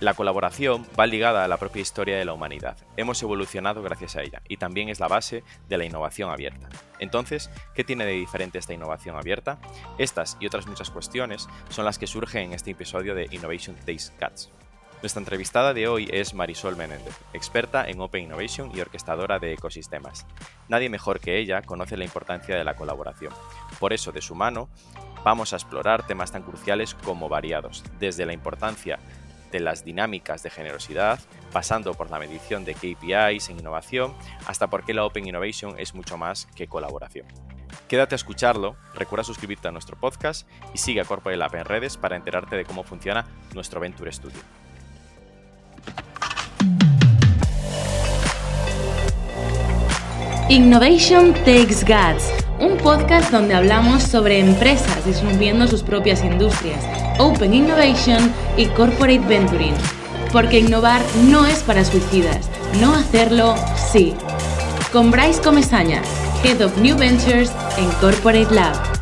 La colaboración va ligada a la propia historia de la humanidad. Hemos evolucionado gracias a ella y también es la base de la innovación abierta. Entonces, ¿qué tiene de diferente esta innovación abierta? Estas y otras muchas cuestiones son las que surgen en este episodio de Innovation Takes Guts. Nuestra entrevistada de hoy es Marisol Menéndez, experta en Open Innovation y orquestadora de ecosistemas. Nadie mejor que ella conoce la importancia de la colaboración. Por eso, de su mano, vamos a explorar temas tan cruciales como variados, desde la importancia de las dinámicas de generosidad, pasando por la medición de KPIs en innovación, hasta por qué la Open Innovation es mucho más que colaboración. Quédate a escucharlo, recuerda suscribirte a nuestro podcast y sigue a Corporate Lab en redes para enterarte de cómo funciona nuestro Venture Studio. Innovation Takes Guts, un podcast donde hablamos sobre empresas disminuyendo sus propias industrias, Open Innovation y Corporate Venturing. Porque innovar no es para suicidas, no hacerlo sí. Con Bryce Comesaña, Head of New Ventures en Corporate Lab.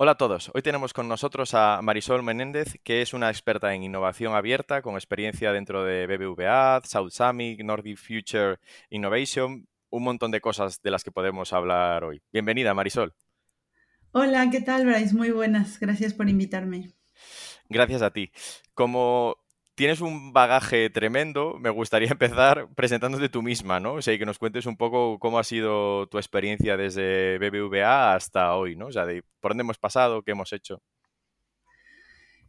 Hola a todos. Hoy tenemos con nosotros a Marisol Menéndez, que es una experta en innovación abierta con experiencia dentro de BBVA, South Summit, Nordic Future Innovation, un montón de cosas de las que podemos hablar hoy. Bienvenida, Marisol. Hola, ¿qué tal, Bryce? Muy buenas. Gracias por invitarme. Gracias a ti. Como tienes un bagaje tremendo. Me gustaría empezar presentándote tú misma, ¿no? O sea, y que nos cuentes un poco cómo ha sido tu experiencia desde BBVA hasta hoy, ¿no? O sea, de por dónde hemos pasado, qué hemos hecho.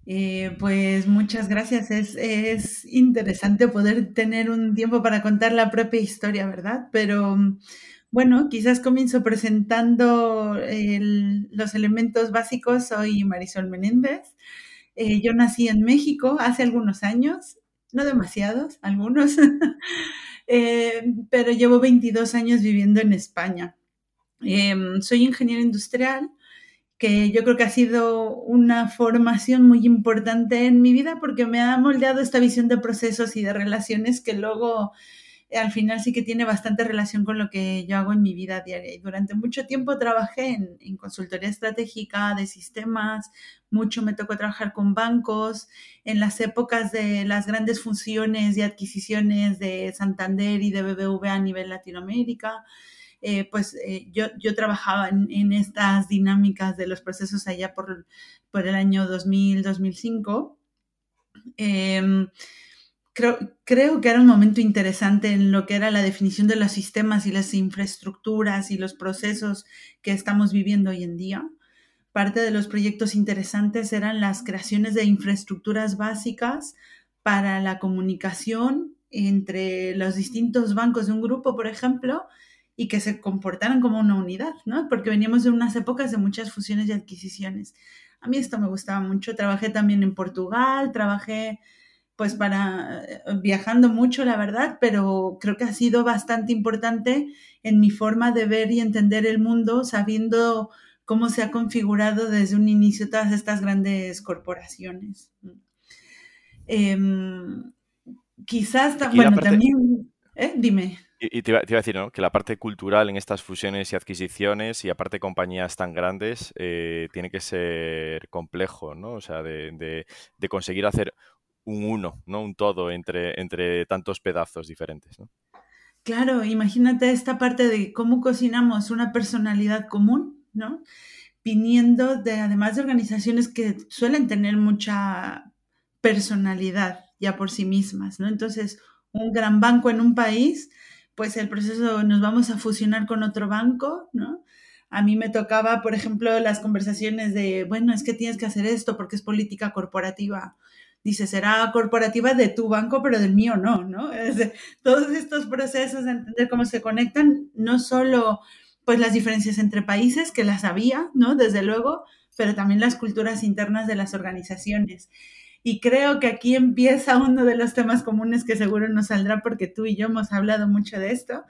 Eh, pues muchas gracias. Es, interesante poder tener un tiempo para contar la propia historia, ¿verdad? Pero bueno, quizás comienzo presentando los elementos básicos. Soy Marisol Menéndez. Eh, yo nací en México hace algunos años, no demasiados, algunos, eh, pero llevo 22 años viviendo en España. Em, soy ingeniero industrial, que yo creo que ha sido una formación muy importante en mi vida porque me ha moldeado esta visión de procesos y de relaciones que luego al final sí que tiene bastante relación con lo que yo hago en mi vida diaria. Y durante mucho tiempo trabajé en, consultoría estratégica de sistemas, mucho me tocó trabajar con bancos, en las épocas de las grandes funciones y adquisiciones de Santander y de BBVA a nivel Latinoamérica. Eh, pues eh, yo, yo, trabajaba en, estas dinámicas de los procesos allá por, por el año 2000, 2005 creo, que era un momento interesante en lo que era la definición de los sistemas y las infraestructuras y los procesos que estamos viviendo hoy en día. Parte de los proyectos interesantes eran las creaciones de infraestructuras básicas para la comunicación entre los distintos bancos de un grupo, por ejemplo, y que se comportaran como una unidad, ¿no? Porque veníamos de unas épocas de muchas fusiones y adquisiciones. A mí esto me gustaba mucho. Trabajé también en Portugal, trabajé pues para eh, viajando mucho, la verdad, pero creo que ha sido bastante importante en mi forma de ver y entender el mundo, sabiendo cómo se ha configurado desde un inicio todas estas grandes corporaciones. Em, quizás, bueno, también, ¿eh? dime. Y, te, iba, a decir, ¿no? Que la parte cultural en estas fusiones y adquisiciones y aparte compañías tan grandes eh, tiene que ser complejo, ¿no? O sea, de, de conseguir hacer un uno, ¿no? Un todo entre, entre tantos pedazos diferentes, Claro, imagínate esta parte de cómo cocinamos una personalidad común, ¿no? Viniendo de, además de organizaciones que suelen tener mucha personalidad ya por sí mismas, ¿no? Entonces, un gran banco en un país, pues el proceso nos vamos a fusionar con otro banco, ¿no? A mí me tocaba, por ejemplo, las conversaciones de, bueno, es que tienes que hacer esto porque es política corporativa dice, será corporativa de tu banco, pero del mío no, ¿no? todos estos procesos de entender cómo se conectan, no solo pues las diferencias entre países, que las había, ¿no? Desde luego, pero también las culturas internas de las organizaciones. Y creo que aquí empieza uno de los temas comunes que seguro nos saldrá porque tú y yo hemos hablado mucho de esto,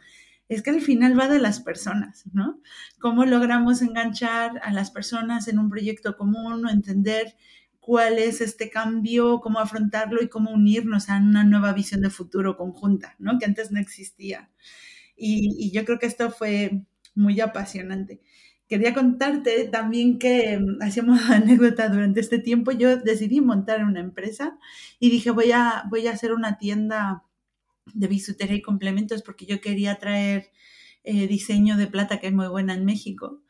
es que al final va de las personas, ¿no? Cómo logramos enganchar a las personas en un proyecto común o entender cuál es este cambio, cómo afrontarlo y cómo unirnos a una nueva visión de futuro conjunta, ¿no? Que antes no existía. Y, yo creo que esto fue muy apasionante. quería contarte también que mm, hacíamos anécdota durante este tiempo. Yo decidí montar una empresa y dije, voy a, voy a hacer una tienda de bisutería y complementos porque yo quería traer eh, diseño de plata que es muy buena en México.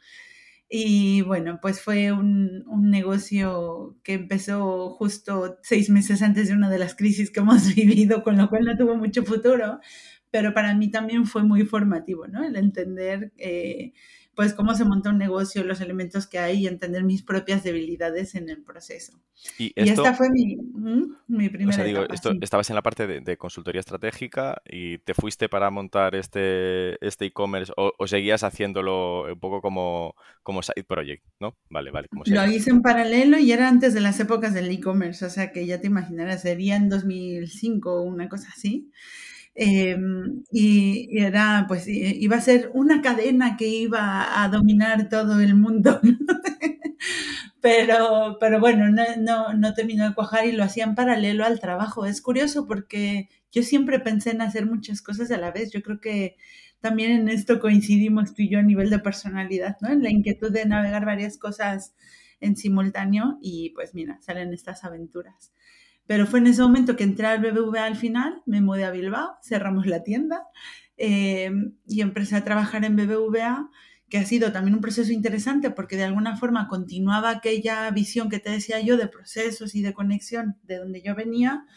Y bueno, pues fue un, un, negocio que empezó justo seis meses antes de una de las crisis que hemos vivido, con lo cual no tuvo mucho futuro, pero para mí también fue muy formativo, ¿no? El entender eh, pues cómo se monta un negocio, los elementos que hay y entender mis propias debilidades en el proceso. Y, esta fue mi, mi primera. O sea, digo, esto, estabas en la parte de, consultoría estratégica y te fuiste para montar este este e-commerce o, seguías haciéndolo un poco como, como side project, ¿no? Vale, vale. Como Lo hice en paralelo y era antes de las épocas del e-commerce, o sea que ya te imaginarás, sería en 2005 o una cosa así. Em, y, era, pues, iba a ser una cadena que iba a dominar todo el mundo. pero, pero bueno, no, no, no terminó de cuajar y lo hacía en paralelo al trabajo. Es curioso porque yo siempre pensé en hacer muchas cosas a la vez. Yo creo que también en esto coincidimos tú y yo a nivel de personalidad, ¿no? En la inquietud de navegar varias cosas en simultáneo y pues mira, salen estas aventuras. Pero fue en ese momento que entré al BBVA al final, me mudé a Bilbao, cerramos la tienda eh, y empecé a trabajar en BBVA, que ha sido también un proceso interesante porque de alguna forma continuaba aquella visión que te decía yo de procesos y de conexión de donde yo venía,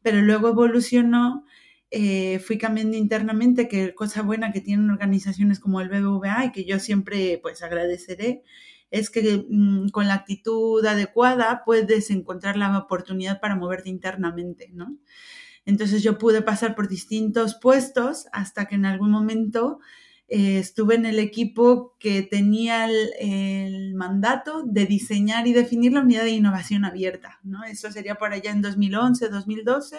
pero luego evolucionó, eh, fui cambiando internamente, que cosa buena que tienen organizaciones como el BBVA y que yo siempre pues agradeceré, es que mm, con la actitud adecuada puedes encontrar la oportunidad para moverte internamente, ¿no? Entonces yo pude pasar por distintos puestos hasta que en algún momento eh, estuve en el equipo que tenía el, mandato de diseñar y definir la unidad de innovación abierta, ¿no? Eso sería por allá en 2011, 2012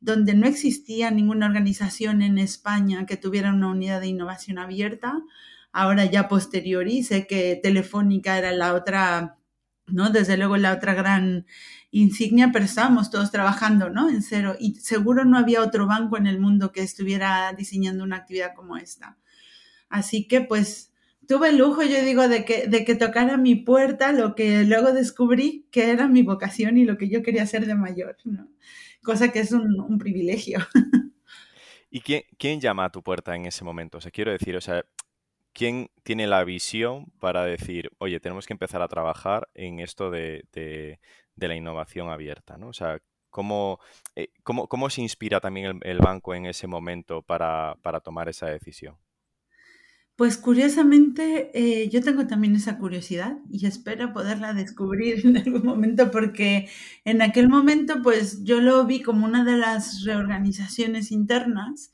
donde no existía ninguna organización en España que tuviera una unidad de innovación abierta, Ahora ya posteriori sé que Telefónica era la otra, ¿no? Desde luego la otra gran insignia, pero estábamos todos trabajando, ¿no? En cero. Y seguro no había otro banco en el mundo que estuviera diseñando una actividad como esta. Así que pues tuve el lujo, yo digo, de que, de que tocara mi puerta lo que luego descubrí que era mi vocación y lo que yo quería hacer de mayor, ¿no? Cosa que es un, privilegio. ¿Y quién, quién, llama a tu puerta en ese momento? O sea, quiero decir, o sea, ¿quién tiene la visión para decir, oye, tenemos que empezar a trabajar en esto de, la innovación abierta? ¿no? O sea, ¿cómo, eh, cómo, se inspira también el, banco en ese momento para, tomar esa decisión? Pues curiosamente, eh, yo tengo también esa curiosidad y espero poderla descubrir en algún momento porque en aquel momento, pues yo lo vi como una de las reorganizaciones internas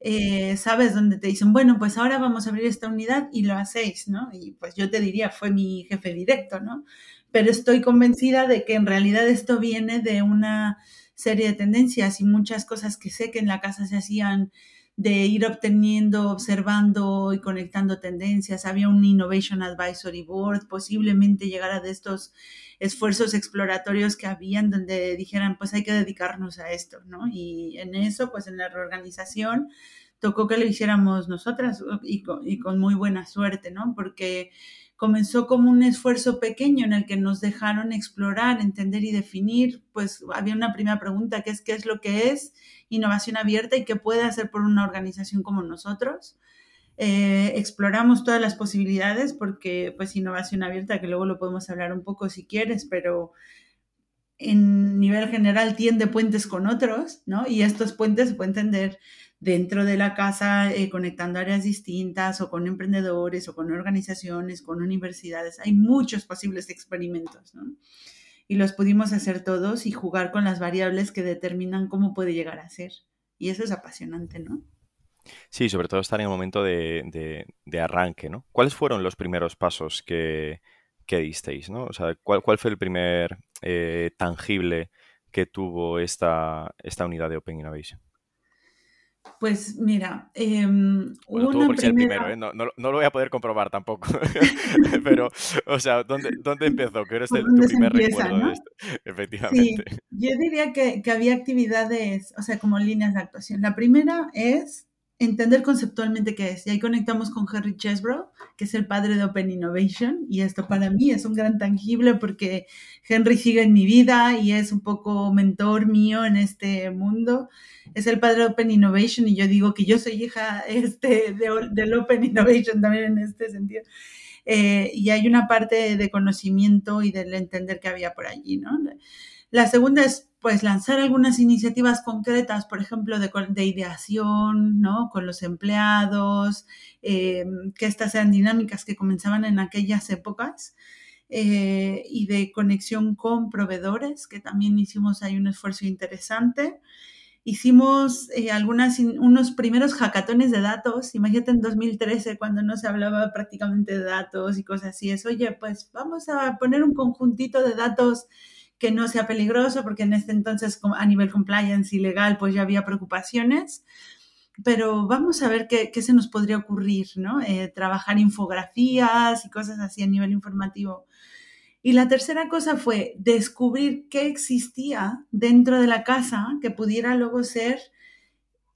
eh, sabes, donde te dicen, bueno, pues ahora vamos a abrir esta unidad y lo hacéis, ¿no? Y pues yo te diría, fue mi jefe directo, ¿no? Pero estoy convencida de que en realidad esto viene de una serie de tendencias y muchas cosas que sé que en la casa se hacían de ir obteniendo, observando y conectando tendencias. Había un Innovation Advisory Board, posiblemente llegara de estos esfuerzos exploratorios que habían donde dijeran, pues hay que dedicarnos a esto, ¿no? Y en eso, pues en la reorganización, tocó que lo hiciéramos nosotras y con, muy buena suerte, ¿no? Porque comenzó como un esfuerzo pequeño en el que nos dejaron explorar, entender y definir, pues había una primera pregunta que es qué es lo que es innovación abierta y qué puede hacer por una organización como nosotros. Eh, exploramos todas las posibilidades porque pues innovación abierta, que luego lo podemos hablar un poco si quieres, pero en nivel general tiende puentes con otros, ¿no? Y estos puentes se pueden tender dentro de la casa, eh, conectando áreas distintas o con emprendedores o con organizaciones, con universidades. Hay muchos posibles experimentos, ¿no? Y los pudimos hacer todos y jugar con las variables que determinan cómo puede llegar a ser. Y eso es apasionante, ¿no? Sí, sobre todo estar en el momento de, arranque, ¿no? ¿Cuáles fueron los primeros pasos que, disteis, ¿no? O sea, ¿cuál, fue el primer eh, tangible que tuvo esta, esta unidad de Open Innovation? Pues mira, eh, bueno, tuvo por ser el primero, ¿eh? no, no, lo voy a poder comprobar tampoco, pero, o sea, ¿dónde, dónde empezó? ¿Qué eres tu primer recuerdo de esto? Efectivamente. yo diría que, que, había actividades, o sea, como líneas de actuación. La primera es entender conceptualmente qué es. Y ahí conectamos con Henry Chesbrough, que es el padre de Open Innovation. Y esto para mí es un gran tangible porque Henry sigue en mi vida y es un poco mentor mío en este mundo. Es el padre de Open Innovation y yo digo que yo soy hija este, de, del Open Innovation también en este sentido. Eh, y hay una parte de conocimiento y del entender que había por allí, ¿no? La segunda es pues lanzar algunas iniciativas concretas, por ejemplo, de, de ideación, ¿no? Con los empleados, eh, que estas sean dinámicas que comenzaban en aquellas épocas. Eh, y de conexión con proveedores, que también hicimos ahí un esfuerzo interesante. Hicimos eh, algunas, unos primeros hackatones de datos. Imagínate en 2013, cuando no se hablaba prácticamente de datos y cosas así. Es, oye, pues vamos a poner un conjuntito de datos que no sea peligroso, porque en este entonces a nivel compliance y legal pues ya había preocupaciones, pero vamos a ver qué, se nos podría ocurrir, ¿no? Eh, trabajar infografías y cosas así a nivel informativo. Y la tercera cosa fue descubrir qué existía dentro de la casa que pudiera luego ser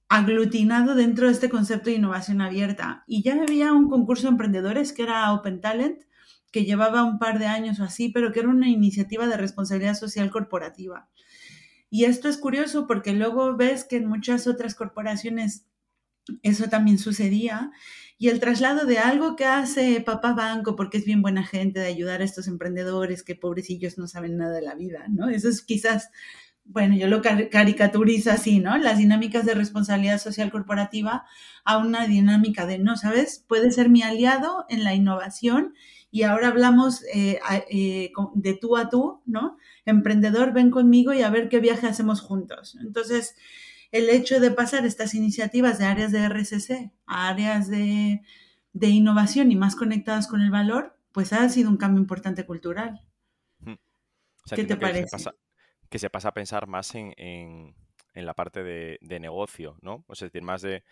aglutinado dentro de este concepto de innovación abierta. Y ya había un concurso de emprendedores que era Open Talent, que llevaba un par de años o así, pero que era una iniciativa de responsabilidad social corporativa. Y esto es curioso porque luego ves que en muchas otras corporaciones eso también sucedía. Y el traslado de algo que hace Papá Banco, porque es bien buena gente de ayudar a estos emprendedores que pobrecillos no saben nada de la vida, ¿no? Eso es quizás, bueno, yo lo caricaturizo así, ¿no? Las dinámicas de responsabilidad social corporativa a una dinámica de, no, ¿sabes? Puede ser mi aliado en la innovación y ahora hablamos eh, eh, de tú a tú, ¿no? Emprendedor, ven conmigo y a ver qué viaje hacemos juntos. Entonces, el hecho de pasar estas iniciativas de áreas de RSC a áreas de, innovación y más conectadas con el valor, pues ha sido un cambio importante cultural. ¿Qué te parece? que se pasa a pensar más en, la parte de, de, negocio, ¿no? O sea, es decir, más de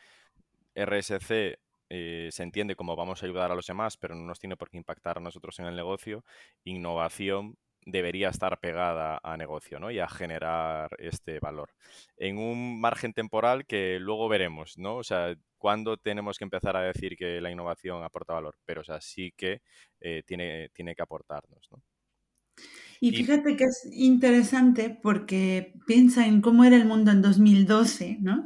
RSC eh, se entiende como vamos a ayudar a los demás, pero no nos tiene por qué impactar a nosotros en el negocio, innovación debería estar pegada a negocio ¿no? y a generar este valor. En un margen temporal que luego veremos, ¿no? O sea, cuándo tenemos que empezar a decir que la innovación aporta valor, pero o sea, sí que eh, tiene, tiene que aportarnos, ¿no? Y fíjate que es interesante porque piensa en cómo era el mundo en 2012, ¿no?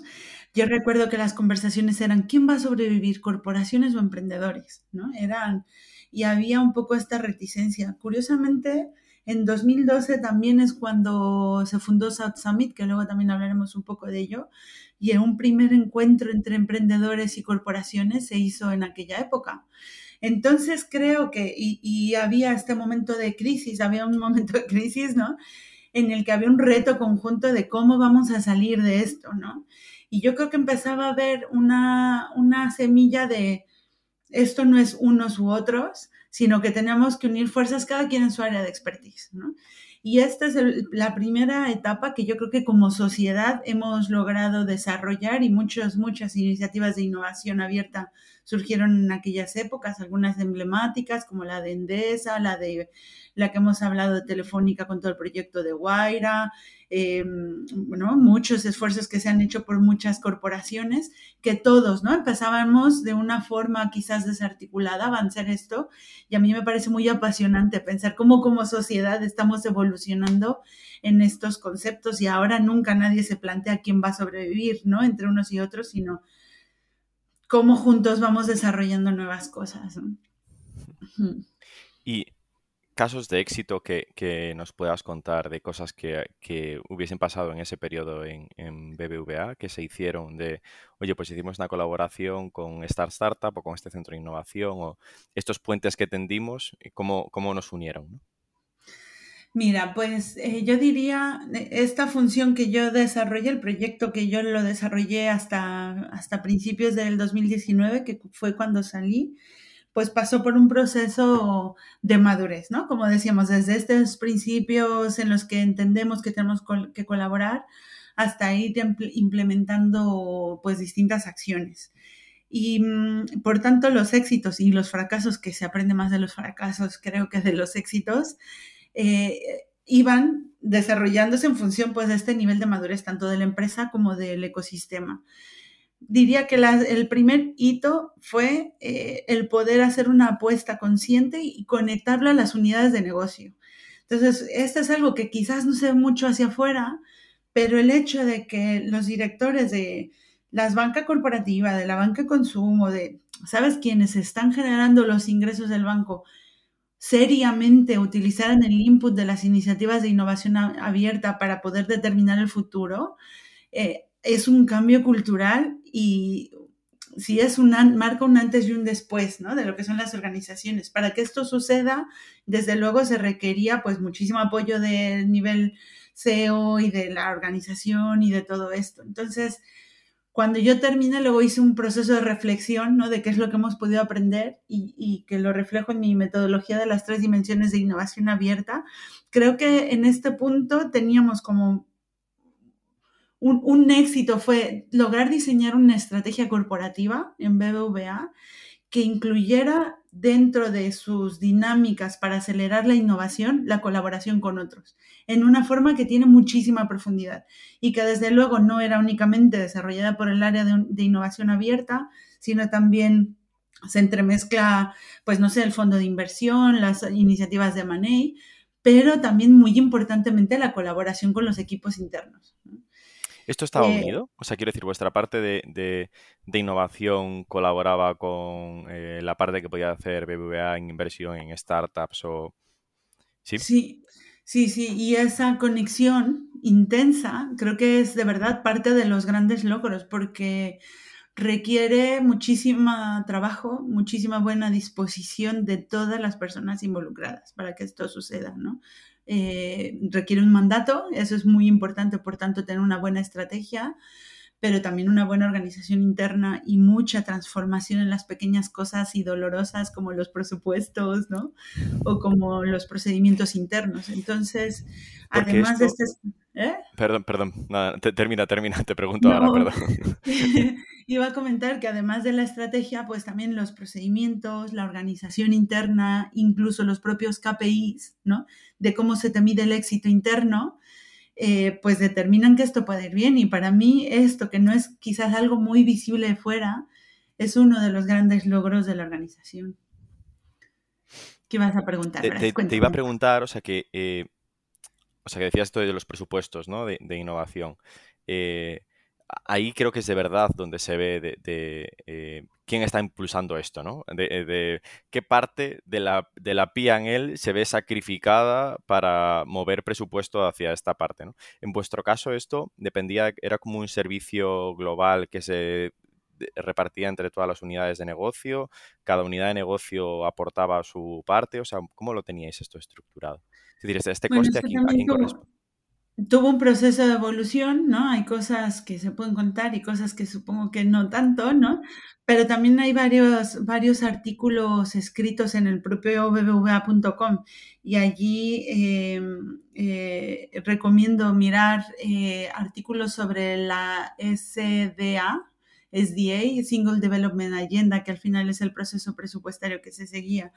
Yo recuerdo que las conversaciones eran, ¿quién va a sobrevivir, corporaciones o emprendedores? ¿no? Eran, y había un poco esta reticencia. Curiosamente, en 2012 también es cuando se fundó South Summit, que luego también hablaremos un poco de ello, y en un primer encuentro entre emprendedores y corporaciones se hizo en aquella época. Entonces creo que, y, había este momento de crisis, había un momento de crisis, ¿no? En el que había un reto conjunto de cómo vamos a salir de esto, ¿no? Y yo creo que empezaba a haber una, semilla de esto no es unos u otros, sino que tenemos que unir fuerzas cada quien en su área de expertise. Y esta es la primera etapa que yo creo que como sociedad hemos logrado desarrollar y muchas, muchas iniciativas de innovación abierta surgieron en aquellas épocas, algunas emblemáticas como la de Endesa, la de la que hemos hablado de Telefónica con todo el proyecto de Guaira, bueno, muchos esfuerzos que se han hecho por muchas corporaciones, que todos, ¿no? Empezábamos de una forma quizás desarticulada a avanzar esto y a mí me parece muy apasionante pensar cómo como sociedad estamos evolucionando en estos conceptos y ahora nunca nadie se plantea quién va a sobrevivir, ¿no? Entre unos y otros, sino cómo juntos vamos desarrollando nuevas cosas. Y casos de éxito que, nos puedas contar de cosas que, hubiesen pasado en ese periodo en, BBVA, que se hicieron de, oye, pues hicimos una colaboración con Star Startup o con este centro de innovación, o estos puentes que tendimos, cómo, cómo nos unieron. Mira, pues eh, yo diría, eh, esta función que yo desarrollé, el proyecto que yo lo desarrollé hasta, hasta principios del 2019, que fue cuando salí, pues pasó por un proceso de madurez, ¿no? Como decíamos, desde estos principios en los que entendemos que tenemos que colaborar hasta ir implementando pues distintas acciones. Y mm, por tanto los éxitos y los fracasos, que se aprende más de los fracasos creo que de los éxitos, eh, iban desarrollándose en función pues de este nivel de madurez tanto de la empresa como del ecosistema. diría que el primer hito fue eh, el poder hacer una apuesta consciente y conectarla a las unidades de negocio. Entonces, esto es algo que quizás no se ve mucho hacia afuera, pero el hecho de que los directores de las bancas corporativas, de la banca consumo, de, ¿sabes?, quienes están generando los ingresos del banco, seriamente utilizaran el input de las iniciativas de innovación abierta para poder determinar el futuro, eh, es un cambio cultural y si es un marca un antes y un después, ¿no? De lo que son las organizaciones. Para que esto suceda, desde luego se requería pues muchísimo apoyo del nivel CEO y de la organización y de todo esto. Entonces, cuando yo terminé, luego hice un proceso de reflexión, ¿no? De qué es lo que hemos podido aprender y, que lo reflejo en mi metodología de las tres dimensiones de innovación abierta. Creo que en este punto teníamos como un, éxito fue lograr diseñar una estrategia corporativa en BBVA que incluyera dentro de sus dinámicas para acelerar la innovación la colaboración con otros, en una forma que tiene muchísima profundidad y que desde luego no era únicamente desarrollada por el área de, innovación abierta, sino también se entremezcla, pues no sé, el fondo de inversión, las iniciativas de Money, pero también muy importantemente la colaboración con los equipos internos. ¿Esto estaba eh, unido? O sea, quiero decir, vuestra parte de, innovación colaboraba con eh, la parte que podía hacer BBVA en inversión en startups o... ¿Sí? Sí, sí, sí. Y esa conexión intensa creo que es de verdad parte de los grandes logros porque requiere muchísimo trabajo, muchísima buena disposición de todas las personas involucradas para que esto suceda, ¿no? Eh, requiere un mandato, eso es muy importante, por tanto, tener una buena estrategia, pero también una buena organización interna y mucha transformación en las pequeñas cosas y dolorosas como los presupuestos, ¿no? O como los procedimientos internos. Entonces, además de este... ¿eh? Perdón, perdón, termina, termina, te pregunto ahora, perdón. Iba a comentar que además de la estrategia, pues también los procedimientos, la organización interna, incluso los propios KPIs, ¿no? De cómo se te mide el éxito interno, eh, pues determinan que esto puede ir bien. Y para mí esto, que no es quizás algo muy visible de fuera, es uno de los grandes logros de la organización. ¿Qué vas a preguntar? Te, iba a preguntar, o sea, que, eh, o sea, que decías esto de los presupuestos, ¿no? De, innovación. Eh, ahí creo que es de verdad donde se ve de, eh, quién está impulsando esto, ¿no? De, de, qué parte de la, de la él se ve sacrificada para mover presupuesto hacia esta parte, ¿no? En vuestro caso esto dependía, era como un servicio global que se repartía entre todas las unidades de negocio, cada unidad de negocio aportaba su parte, o sea, ¿cómo lo teníais esto estructurado? Es decir, este, este coste aquí, ¿a quién corresponde? Tuvo un proceso de evolución, ¿no? Hay cosas que se pueden contar y cosas que supongo que no tanto, ¿no? Pero también hay varios, varios artículos escritos en el propio bbva.com y allí em, eh, recomiendo mirar eh, artículos sobre la SDA, SDA, Single Development Agenda, que al final es el proceso presupuestario que se seguía,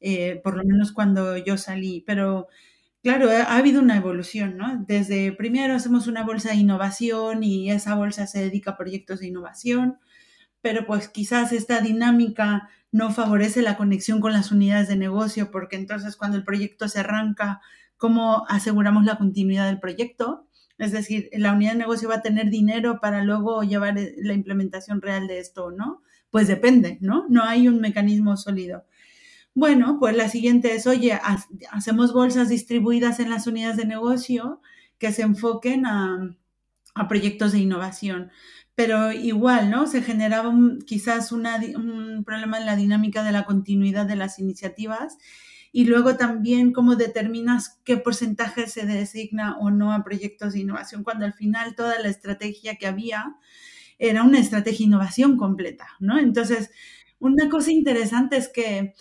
eh, por lo menos cuando yo salí, pero Claro, ha habido una evolución, ¿no? Desde primero hacemos una bolsa de innovación y esa bolsa se dedica a proyectos de innovación, pero pues quizás esta dinámica no favorece la conexión con las unidades de negocio, porque entonces cuando el proyecto se arranca, ¿cómo aseguramos la continuidad del proyecto? Es decir, la unidad de negocio va a tener dinero para luego llevar eh, la implementación real de esto, ¿no? Pues depende, ¿no? No hay un mecanismo sólido. Bueno, pues la siguiente es, oye, hacemos bolsas distribuidas en las unidades de negocio que se enfoquen a, proyectos de innovación. Pero igual, ¿no? Se generaba quizás un problema en la dinámica de la continuidad de las iniciativas y luego también cómo determinas qué porcentaje se designa o no a proyectos de innovación, cuando al final toda la estrategia que había era una estrategia de innovación completa, ¿no? Entonces, una cosa interesante es que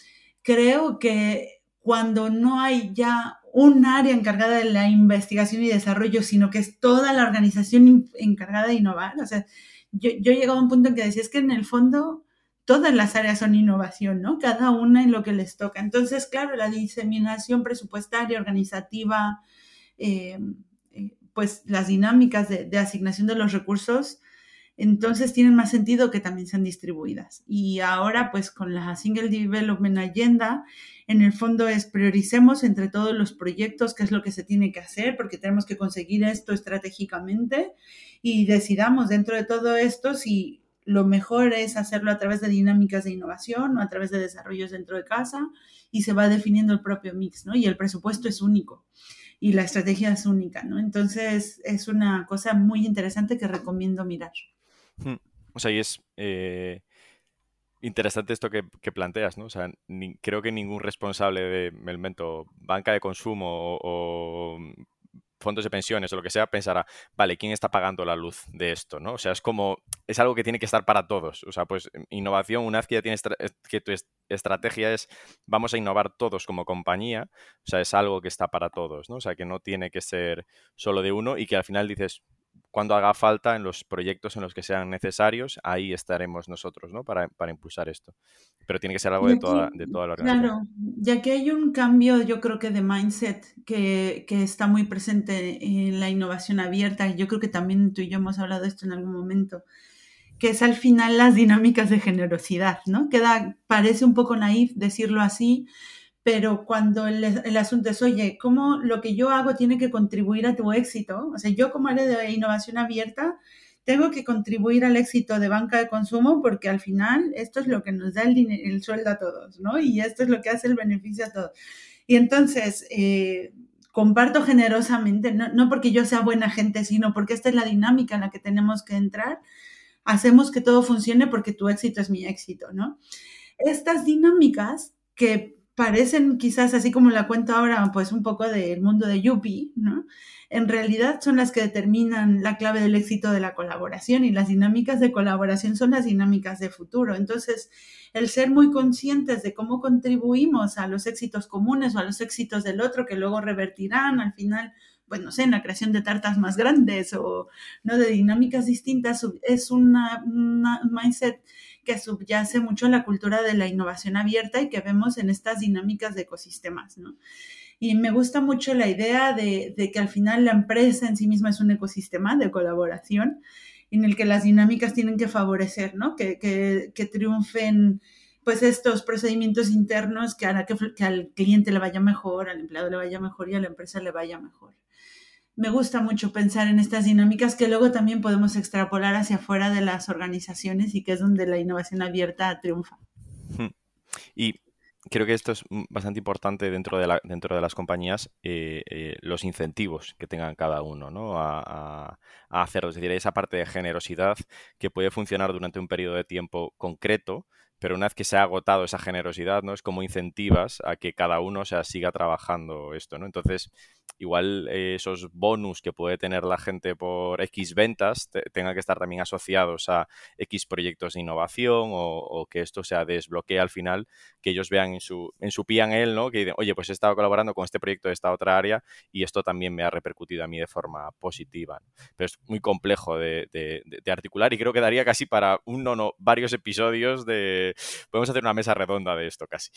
creo que cuando no hay ya un área encargada de la investigación y desarrollo, sino que es toda la organización encargada de innovar. O sea, yo, yo he llegado a un punto en que decía, es que en el fondo todas las áreas son innovación, ¿no? Cada una en lo que les toca. Entonces, claro, la diseminación presupuestaria, organizativa, eh, eh, pues las dinámicas de, asignación de los recursos entonces tienen más sentido que también sean distribuidas. Y ahora, pues con la Single Development Agenda, en el fondo es prioricemos entre todos los proyectos qué es lo que se tiene que hacer, porque tenemos que conseguir esto estratégicamente y decidamos dentro de todo esto si lo mejor es hacerlo a través de dinámicas de innovación o a través de desarrollos dentro de casa y se va definiendo el propio mix, ¿no? Y el presupuesto es único y la estrategia es única, ¿no? Entonces es una cosa muy interesante que recomiendo mirar. O sea, y es eh, interesante esto que, planteas, ¿no? O sea, creo que ningún responsable de, Melmento, banca de consumo o, fondos de pensiones o lo que sea, pensará, vale, ¿quién está pagando la luz de esto? ¿no? O sea, es como, es algo que tiene que estar para todos. O sea, pues innovación, una vez que ya tienes que tu estrategia es, vamos a innovar todos como compañía, o sea, es algo que está para todos, ¿no? O sea, que no tiene que ser solo de uno y que al final dices, cuando haga falta en los proyectos en los que sean necesarios, ahí estaremos nosotros, ¿no? Para, impulsar esto. Pero tiene que ser algo de toda, de toda la organización. Claro, ya que hay un cambio, yo creo que de mindset que, que, está muy presente en la innovación abierta, yo creo que también tú y yo hemos hablado de esto en algún momento, que es al final las dinámicas de generosidad, ¿no? Queda, parece un poco naif decirlo así, pero cuando el, asunto es, oye, ¿cómo lo que yo hago tiene que contribuir a tu éxito? O sea, yo como área de innovación abierta, tengo que contribuir al éxito de banca de consumo porque al final esto es lo que nos da el, el sueldo a todos, ¿no? Y esto es lo que hace el beneficio a todos. Y entonces, eh, comparto generosamente, no, no porque yo sea buena gente, sino porque esta es la dinámica en la que tenemos que entrar. Hacemos que todo funcione porque tu éxito es mi éxito, ¿no? Estas dinámicas que parecen quizás así como la cuento ahora, pues un poco del mundo de Yuppie, ¿no? En realidad son las que determinan la clave del éxito de la colaboración y las dinámicas de colaboración son las dinámicas de futuro. Entonces, el ser muy conscientes de cómo contribuimos a los éxitos comunes o a los éxitos del otro que luego revertirán al final pues no sé, en la creación de tartas más grandes o no de dinámicas distintas, es una, una mindset que subyace mucho la cultura de la innovación abierta y que vemos en estas dinámicas de ecosistemas, ¿no? Y me gusta mucho la idea de, que al final la empresa en sí misma es un ecosistema de colaboración en el que las dinámicas tienen que favorecer, ¿no? Que, que, triunfen pues estos procedimientos internos que hará que, que, al cliente le vaya mejor, al empleado le vaya mejor y a la empresa le vaya mejor me gusta mucho pensar en estas dinámicas que luego también podemos extrapolar hacia afuera de las organizaciones y que es donde la innovación abierta triunfa. Y creo que esto es bastante importante dentro de, dentro de las compañías, eh, eh, los incentivos que tengan cada uno ¿no? a, a, hacerlo. Es decir, esa parte de generosidad que puede funcionar durante un periodo de tiempo concreto, pero una vez que se ha agotado esa generosidad, ¿no? Es como incentivas a que cada uno o siga trabajando esto, ¿no? Entonces, igual eh, esos bonus que puede tener la gente por X ventas tenga que estar también asociados a X proyectos de innovación o, que esto se desbloquee al final, que ellos vean en su, en su él, ¿no? Que dicen, oye, pues he estado colaborando con este proyecto de esta otra área y esto también me ha repercutido a mí de forma positiva. Pero es muy complejo de, articular y creo que daría casi para uno, no, varios episodios de... Podemos hacer una mesa redonda de esto casi.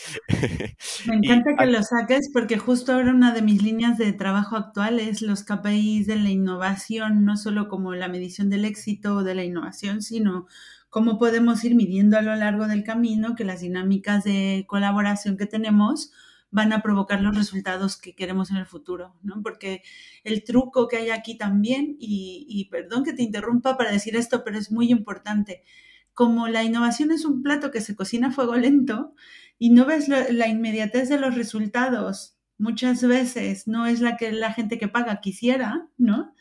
Me encanta que lo saques porque justo ahora una de mis líneas de trabajo actual es los KPIs de la innovación, no solo como la medición del éxito de la innovación, sino cómo podemos ir midiendo a lo largo del camino que las dinámicas de colaboración que tenemos van a provocar los resultados que queremos en el futuro, ¿no? Porque el truco que hay aquí también, y, perdón que te interrumpa para decir esto, pero es muy importante, como la innovación es un plato que se cocina a fuego lento y no ves la inmediatez de los resultados muchas veces no es la que la gente que paga quisiera, ¿no?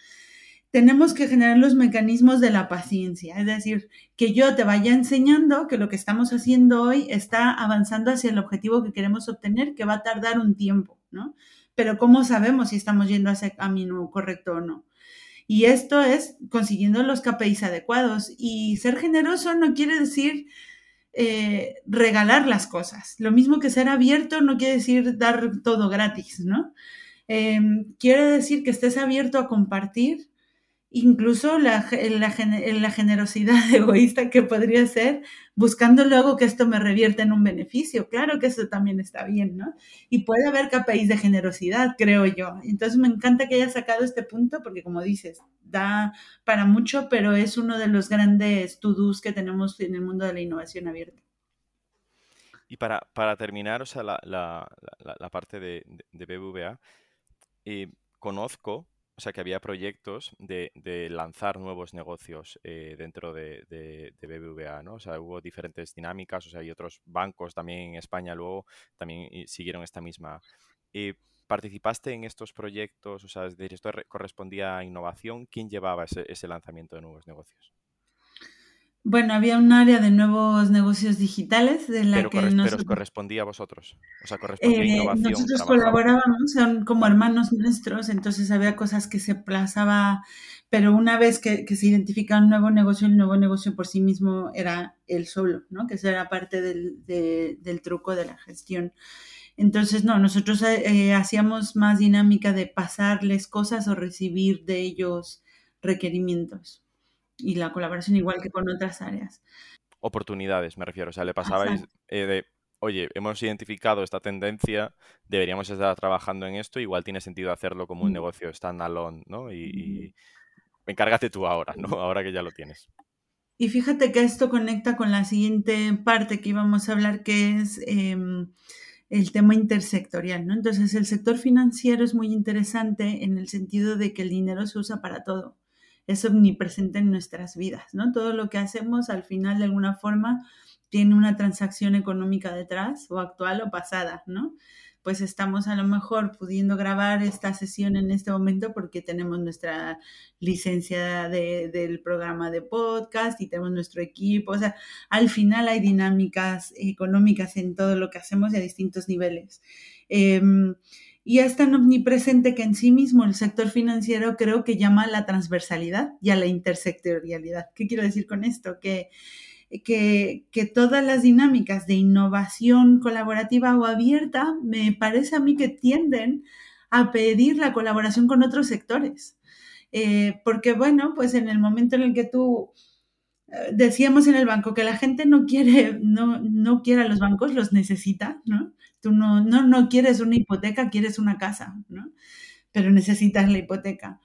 Tenemos que generar los mecanismos de la paciencia, es decir, que yo te vaya enseñando que lo que estamos haciendo hoy está avanzando hacia el objetivo que queremos obtener, que va a tardar un tiempo, ¿no? Pero ¿cómo sabemos si estamos yendo a ese camino correcto o no? Y esto es consiguiendo los KPIs adecuados. Y ser generoso no quiere decir eh, regalar las cosas. Lo mismo que ser abierto no quiere decir dar todo gratis, ¿no? Em, quiere decir que estés abierto a compartir incluso la, la, generosidad egoísta que podría ser, buscando luego que esto me revierta en un beneficio. Claro que eso también está bien, ¿no? Y puede haber KPIs de generosidad, creo yo. Entonces me encanta que haya sacado este punto porque, como dices, da para mucho, pero es uno de los grandes to-dos que tenemos en el mundo de la innovación abierta. Y para, para terminar, o sea, la, la, la, parte de, de BBVA, eh, conozco o sea, que había proyectos de, lanzar nuevos negocios eh, dentro de, BBVA, ¿no? O sea, hubo diferentes dinámicas, o sea, y otros bancos también en España luego también siguieron esta misma. Eh, ¿Participaste en estos proyectos? O sea, ¿esto correspondía a innovación? ¿Quién llevaba ese lanzamiento de nuevos negocios? Bueno, había un área de nuevos negocios digitales de la que nosotros... Pero correspondía a vosotros. O sea, correspondía a eh, innovación. Nosotros colaborábamos, son como hermanos nuestros, entonces había cosas que se plazaba, pero una vez que, se identifica un nuevo negocio, el nuevo negocio por sí mismo era el solo, ¿no? Que eso era parte del, del truco de la gestión. Entonces, no, nosotros eh, hacíamos más dinámica de pasarles cosas o recibir de ellos requerimientos y la colaboración igual que con otras áreas. Oportunidades, me refiero. O sea, le pasabais eh, de, oye, hemos identificado esta tendencia, deberíamos estar trabajando en esto, igual tiene sentido hacerlo como un mm. negocio standalone, ¿no? Y, encárgate tú ahora, ¿no? Ahora que ya lo tienes. Y fíjate que esto conecta con la siguiente parte que íbamos a hablar, que es em, el tema intersectorial, ¿no? Entonces, el sector financiero es muy interesante en el sentido de que el dinero se usa para todo es omnipresente en nuestras vidas, ¿no? Todo lo que hacemos al final de alguna forma tiene una transacción económica detrás, o actual o pasada, ¿no? Pues estamos a lo mejor pudiendo grabar esta sesión en este momento porque tenemos nuestra licencia del programa de podcast y tenemos nuestro equipo. O sea, al final hay dinámicas económicas en todo lo que hacemos y a distintos niveles. Em, y es tan omnipresente que en sí mismo el sector financiero creo que llama a la transversalidad y a la intersectorialidad. ¿Qué quiero decir con esto? Que, que, que, todas las dinámicas de innovación colaborativa o abierta me parece a mí que tienden a pedir la colaboración con otros sectores. Eh, porque bueno, pues en el momento en el que tú decíamos en el banco que la gente no quiere, no, no quiere a los bancos, los necesita, ¿no? Tú no, no, no quieres una hipoteca, quieres una casa, ¿no? Pero necesitas la hipoteca.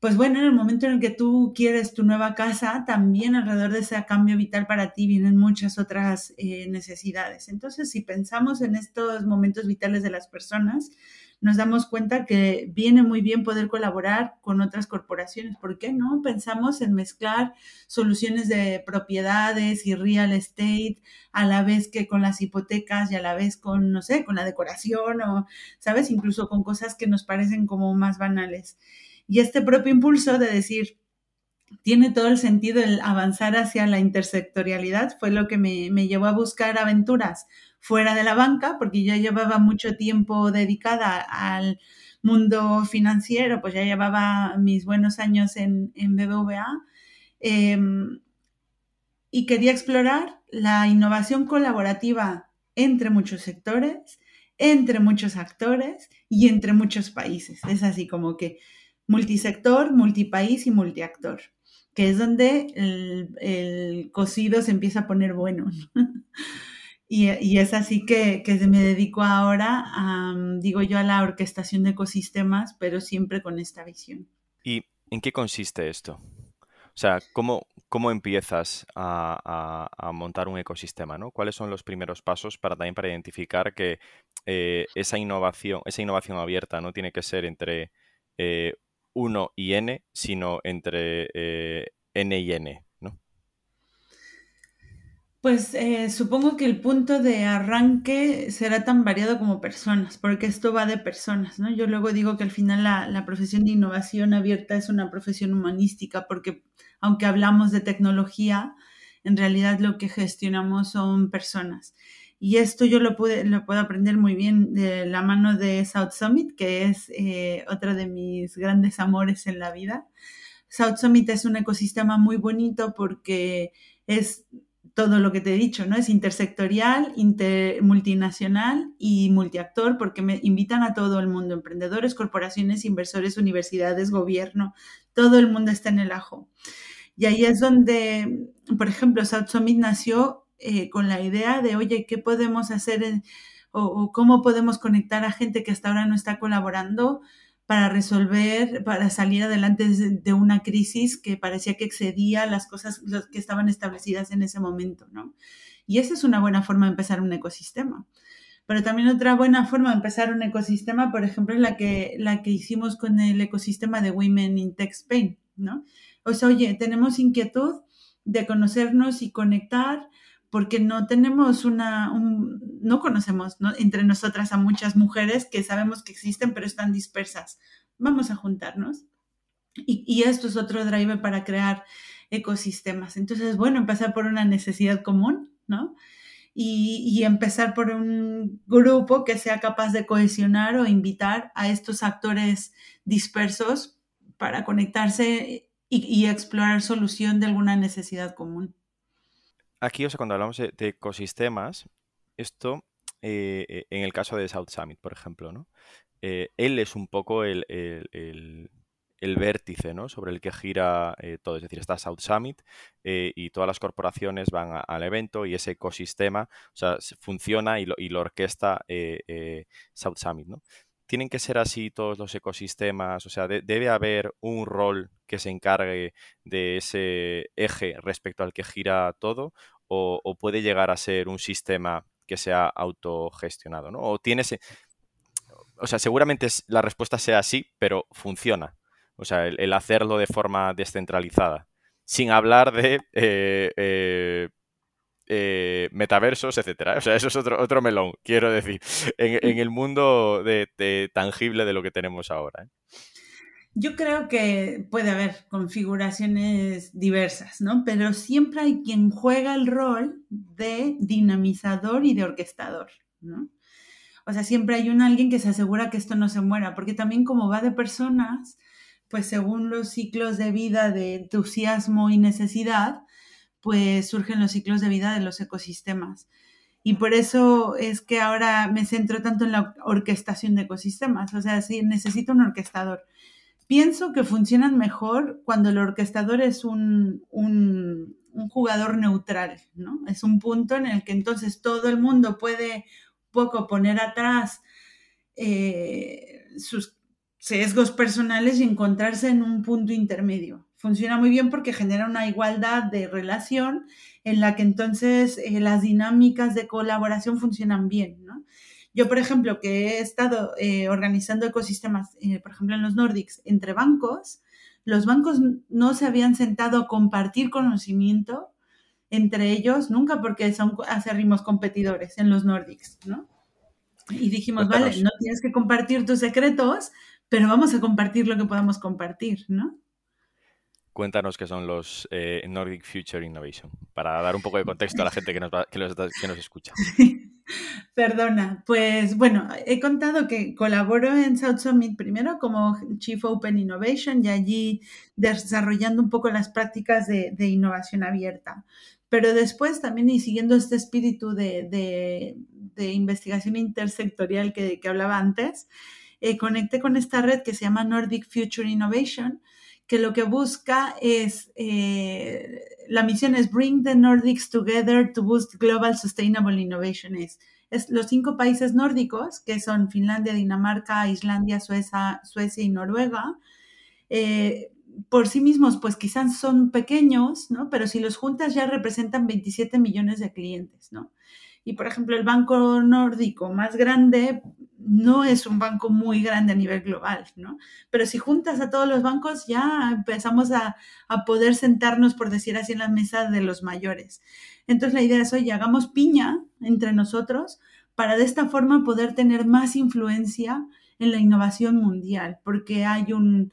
Pues bueno, en el momento en el que tú quieres tu nueva casa, también alrededor de ese cambio vital para ti vienen muchas otras eh, necesidades. Entonces, si pensamos en estos momentos vitales de las personas, nos damos cuenta que viene muy bien poder colaborar con otras corporaciones. ¿Por qué no? Pensamos en mezclar soluciones de propiedades y real estate a la vez que con las hipotecas y a la vez con, no sé, con la decoración o, ¿sabes? Incluso con cosas que nos parecen como más banales. Y este propio impulso de decir, tiene todo el sentido el avanzar hacia la intersectorialidad, fue lo que me, me llevó a buscar aventuras fuera de la banca, porque yo llevaba mucho tiempo dedicada al mundo financiero, pues ya llevaba mis buenos años en, en BBVA. Em, y quería explorar la innovación colaborativa entre muchos sectores, entre muchos actores y entre muchos países. Es así como que multisector, multipaís y multiactor, que es donde el, el cocido se empieza a poner bueno. Y, es así que, me dedico ahora, a, digo yo, a la orquestación de ecosistemas, pero siempre con esta visión. ¿Y en qué consiste esto? O sea, ¿cómo, cómo empiezas a, a, montar un ecosistema? ¿no? ¿Cuáles son los primeros pasos para también para identificar que eh, esa innovación, esa innovación abierta no tiene que ser entre eh, 1 y n, sino entre eh, n y n? Pues eh, supongo que el punto de arranque será tan variado como personas, porque esto va de personas, ¿no? Yo luego digo que al final la, profesión de innovación abierta es una profesión humanística, porque aunque hablamos de tecnología, en realidad lo que gestionamos son personas. Y esto yo lo, pude, lo puedo aprender muy bien de la mano de South Summit, que es eh, otra de mis grandes amores en la vida. South Summit es un ecosistema muy bonito porque es todo lo que te he dicho, ¿no? Es intersectorial, multinacional y multiactor porque me invitan a todo el mundo, emprendedores, corporaciones, inversores, universidades, gobierno, todo el mundo está en el ajo. Y ahí es donde, por ejemplo, South Summit nació eh, con la idea de, oye, ¿qué podemos hacer o, cómo podemos conectar a gente que hasta ahora no está colaborando para resolver, para salir adelante de una crisis que parecía que excedía las cosas que estaban establecidas en ese momento, ¿no? Y esa es una buena forma de empezar un ecosistema. Pero también otra buena forma de empezar un ecosistema, por ejemplo, es la que, la que hicimos con el ecosistema de Women in Tech Spain, ¿no? O sea, oye, tenemos inquietud de conocernos y conectar porque no tenemos una, no conocemos entre nosotras a muchas mujeres que sabemos que existen pero están dispersas. Vamos a juntarnos. Y, esto es otro driver para crear ecosistemas. Entonces, bueno, empezar por una necesidad común, ¿no? Y, empezar por un grupo que sea capaz de cohesionar o invitar a estos actores dispersos para conectarse y, y explorar solución de alguna necesidad común aquí, o sea, cuando hablamos de, ecosistemas, esto, eh, eh, en el caso de South Summit, por ejemplo, ¿no? Eh, él es un poco el, vértice ¿no? sobre el que gira todo. Es decir, está South Summit y todas las corporaciones van al evento y ese ecosistema o sea, funciona y lo, y lo orquesta South Summit. ¿no? Tienen que ser así todos los ecosistemas, o sea, debe haber un rol que se encargue de ese eje respecto al que gira todo, o, puede llegar a ser un sistema que sea autogestionado, ¿no? O tiene o sea, seguramente la respuesta sea así, pero funciona. O sea, el, hacerlo de forma descentralizada. Sin hablar de eh, eh, eh, metaversos, etcétera. O sea, eso es otro, otro melón, quiero decir, en, el mundo de, tangible de lo que tenemos ahora. ¿eh? Yo creo que puede haber configuraciones diversas, ¿no? Pero siempre hay quien juega el rol de dinamizador y de orquestador, ¿no? O sea, siempre hay un alguien que se asegura que esto no se muera, porque también como va de personas, pues según los ciclos de vida de entusiasmo y necesidad, pues surgen los ciclos de vida de los ecosistemas. Y por eso es que ahora me centro tanto en la orquestación de ecosistemas. O sea, si necesito un orquestador. Pienso que funcionan mejor cuando el orquestador es un, jugador neutral, ¿no? Es un punto en el que entonces todo el mundo puede poco poner atrás eh, sus sesgos personales y encontrarse en un punto intermedio funciona muy bien porque genera una igualdad de relación en la que entonces eh, las dinámicas de colaboración funcionan bien, ¿no? Yo, por ejemplo, que he estado eh, organizando ecosistemas, eh, por ejemplo, en los Nordics, entre bancos, los bancos no se habían sentado a compartir conocimiento entre ellos nunca porque son acérrimos competidores en los Nordics, ¿no? Y dijimos, vale, no tienes que compartir tus secretos, pero vamos a compartir lo que podamos compartir, ¿no? Cuéntanos qué son los eh, Nordic Future Innovation, para dar un poco de contexto a la gente que nos, que nos escucha. Perdona, pues bueno, he contado que colaboro en South Summit primero como Chief Open Innovation y allí desarrollando un poco las prácticas de, innovación abierta. Pero después también y siguiendo este espíritu de, investigación intersectorial que, hablaba antes, eh, conecté con esta red que se llama Nordic Future Innovation, que lo que busca es, eh, la misión es Bring the Nordics Together to Boost Global Sustainable Innovation. Es, los cinco países nórdicos, que son Finlandia, Dinamarca, Islandia, Suecia, Suecia y Noruega, eh, por sí mismos, pues quizás son pequeños, ¿no? Pero si los juntas ya representan 27 millones de clientes, ¿no? Y por ejemplo, el banco nórdico más grande no es un banco muy grande a nivel global, ¿no? Pero si juntas a todos los bancos, ya empezamos a, poder sentarnos, por decir así, en la mesa de los mayores. Entonces la idea es, oye, hagamos piña entre nosotros para de esta forma poder tener más influencia en la innovación mundial, porque hay un,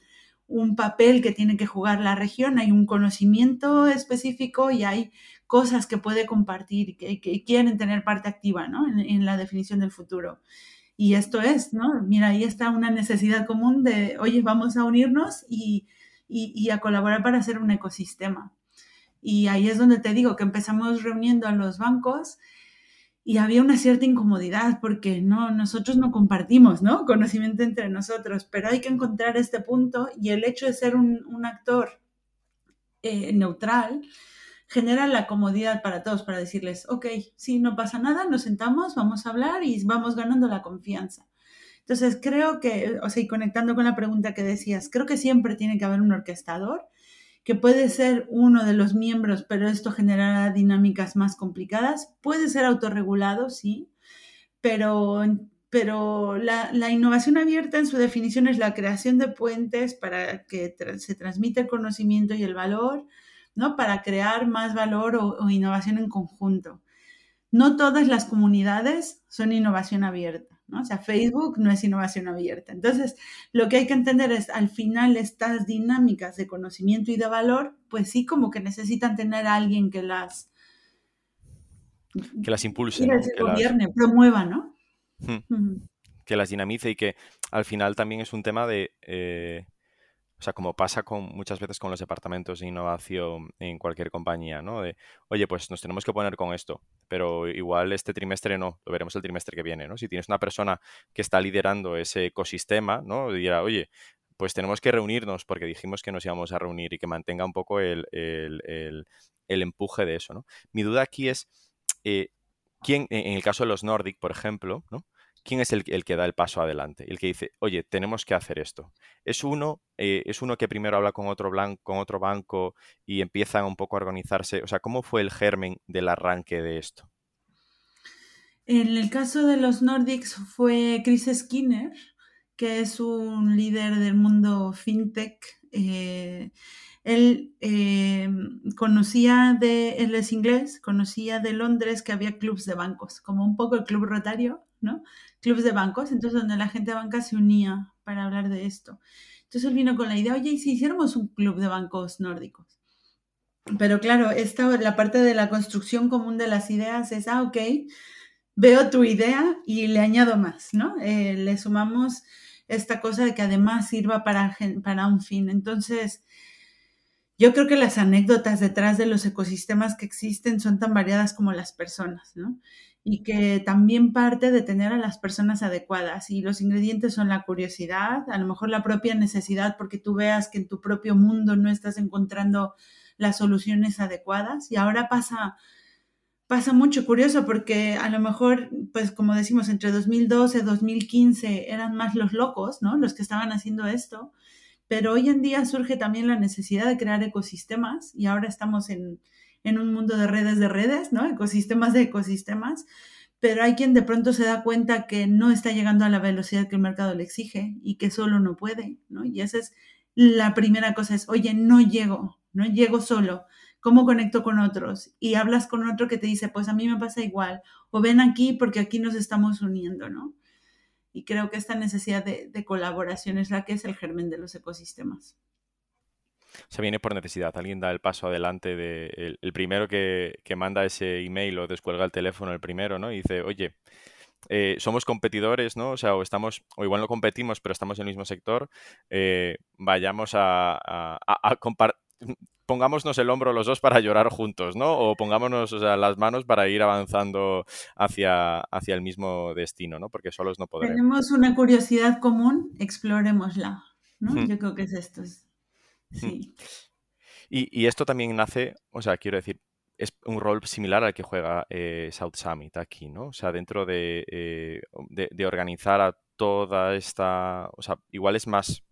papel que tiene que jugar la región, hay un conocimiento específico y hay cosas que puede compartir, que, que quieren tener parte activa ¿no? en la definición del futuro. Y esto es, ¿no? Mira, ahí está una necesidad común de, oye, vamos a unirnos y, a colaborar para hacer un ecosistema. Y ahí es donde te digo que empezamos reuniendo a los bancos y había una cierta incomodidad porque no, nosotros no compartimos, ¿no? Conocimiento entre nosotros, pero hay que encontrar este punto y el hecho de ser un, actor eh, neutral genera la comodidad para todos, para decirles, ok, sí, no pasa nada, nos sentamos, vamos a hablar y vamos ganando la confianza. Entonces, creo que, o sea, y conectando con la pregunta que decías, creo que siempre tiene que haber un orquestador, que puede ser uno de los miembros, pero esto generará dinámicas más complicadas. Puede ser autorregulado, sí, pero, pero la, la innovación abierta en su definición es la creación de puentes para que se transmita el conocimiento y el valor, ¿no? Para crear más valor o innovación en conjunto. No todas las comunidades son innovación abierta. ¿no? O sea, Facebook no es innovación abierta. Entonces, lo que hay que entender es, al final, estas dinámicas de conocimiento y de valor, pues sí, como que necesitan tener a alguien que las... Que las impulse. Que, gobierne, promueva, ¿no? Que las dinamice y que al final también es un tema de... Eh, o sea, como pasa con, muchas veces con los departamentos de innovación en cualquier compañía, ¿no? De, oye, pues nos tenemos que poner con esto, pero igual este trimestre no, lo veremos el trimestre que viene, ¿no? Si tienes una persona que está liderando ese ecosistema, ¿no? Dirá, oye, pues tenemos que reunirnos porque dijimos que nos íbamos a reunir y que mantenga un poco el, empuje de eso, ¿no? Mi duda aquí es, eh, ¿quién, en el caso de los Nordic, por ejemplo, ¿no? ¿Quién es el, que da el paso adelante? El que dice, oye, tenemos que hacer esto. ¿Es uno, eh, ¿Es uno que primero habla con otro, con otro banco y empiezan un poco a organizarse? O sea, ¿cómo fue el germen del arranque de esto? En el caso de los Nordics fue Chris Skinner, que es un líder del mundo fintech. Eh, él eh, conocía de, él es inglés, conocía de Londres que había clubs de bancos, como un poco el club rotario, ¿no? Clubs de bancos, entonces donde la gente de banca se unía para hablar de esto. Entonces él vino con la idea, oye, ¿y si hiciéramos un club de bancos nórdicos? Pero claro, esta, la parte de la construcción común de las ideas es, ah, ok, veo tu idea y le añado más, ¿no? Eh, le sumamos esta cosa de que además sirva para, para un fin. Entonces, yo creo que las anécdotas detrás de los ecosistemas que existen son tan variadas como las personas, ¿no? Y que también parte de tener a las personas adecuadas. Y los ingredientes son la curiosidad, a lo mejor la propia necesidad, porque tú veas que en tu propio mundo no estás encontrando las soluciones adecuadas. Y ahora pasa, pasa mucho curioso, porque a lo mejor, pues como decimos, entre 2012 y 2015 eran más los locos, ¿no? Los que estaban haciendo esto pero hoy en día surge también la necesidad de crear ecosistemas y ahora estamos en, un mundo de redes de redes, ¿no? Ecosistemas de ecosistemas, pero hay quien de pronto se da cuenta que no está llegando a la velocidad que el mercado le exige y que solo no puede, ¿no? Y esa es la primera cosa, es, oye, no llego, no llego solo, ¿cómo conecto con otros? Y hablas con otro que te dice, pues a mí me pasa igual, o ven aquí porque aquí nos estamos uniendo, ¿no? Y creo que esta necesidad de, colaboración es la que es el germen de los ecosistemas. Se viene por necesidad. Alguien da el paso adelante de el, primero que, manda ese email o descuelga el teléfono el primero, ¿no? Y dice, oye, eh, somos competidores, ¿no? O sea, o estamos, o igual no competimos, pero estamos en el mismo sector. Eh, vayamos a, a, a, pongámonos el hombro los dos para llorar juntos, ¿no? O pongámonos las manos para ir avanzando hacia, hacia el mismo destino, ¿no? Porque solos no podremos. Tenemos una curiosidad común, explorémosla, ¿no? Yo creo que es esto. Sí. Y, esto también nace, o sea, quiero decir, es un rol similar al que juega eh, South Summit aquí, ¿no? O sea, dentro eh, de, de organizar a toda esta, o sea, igual es más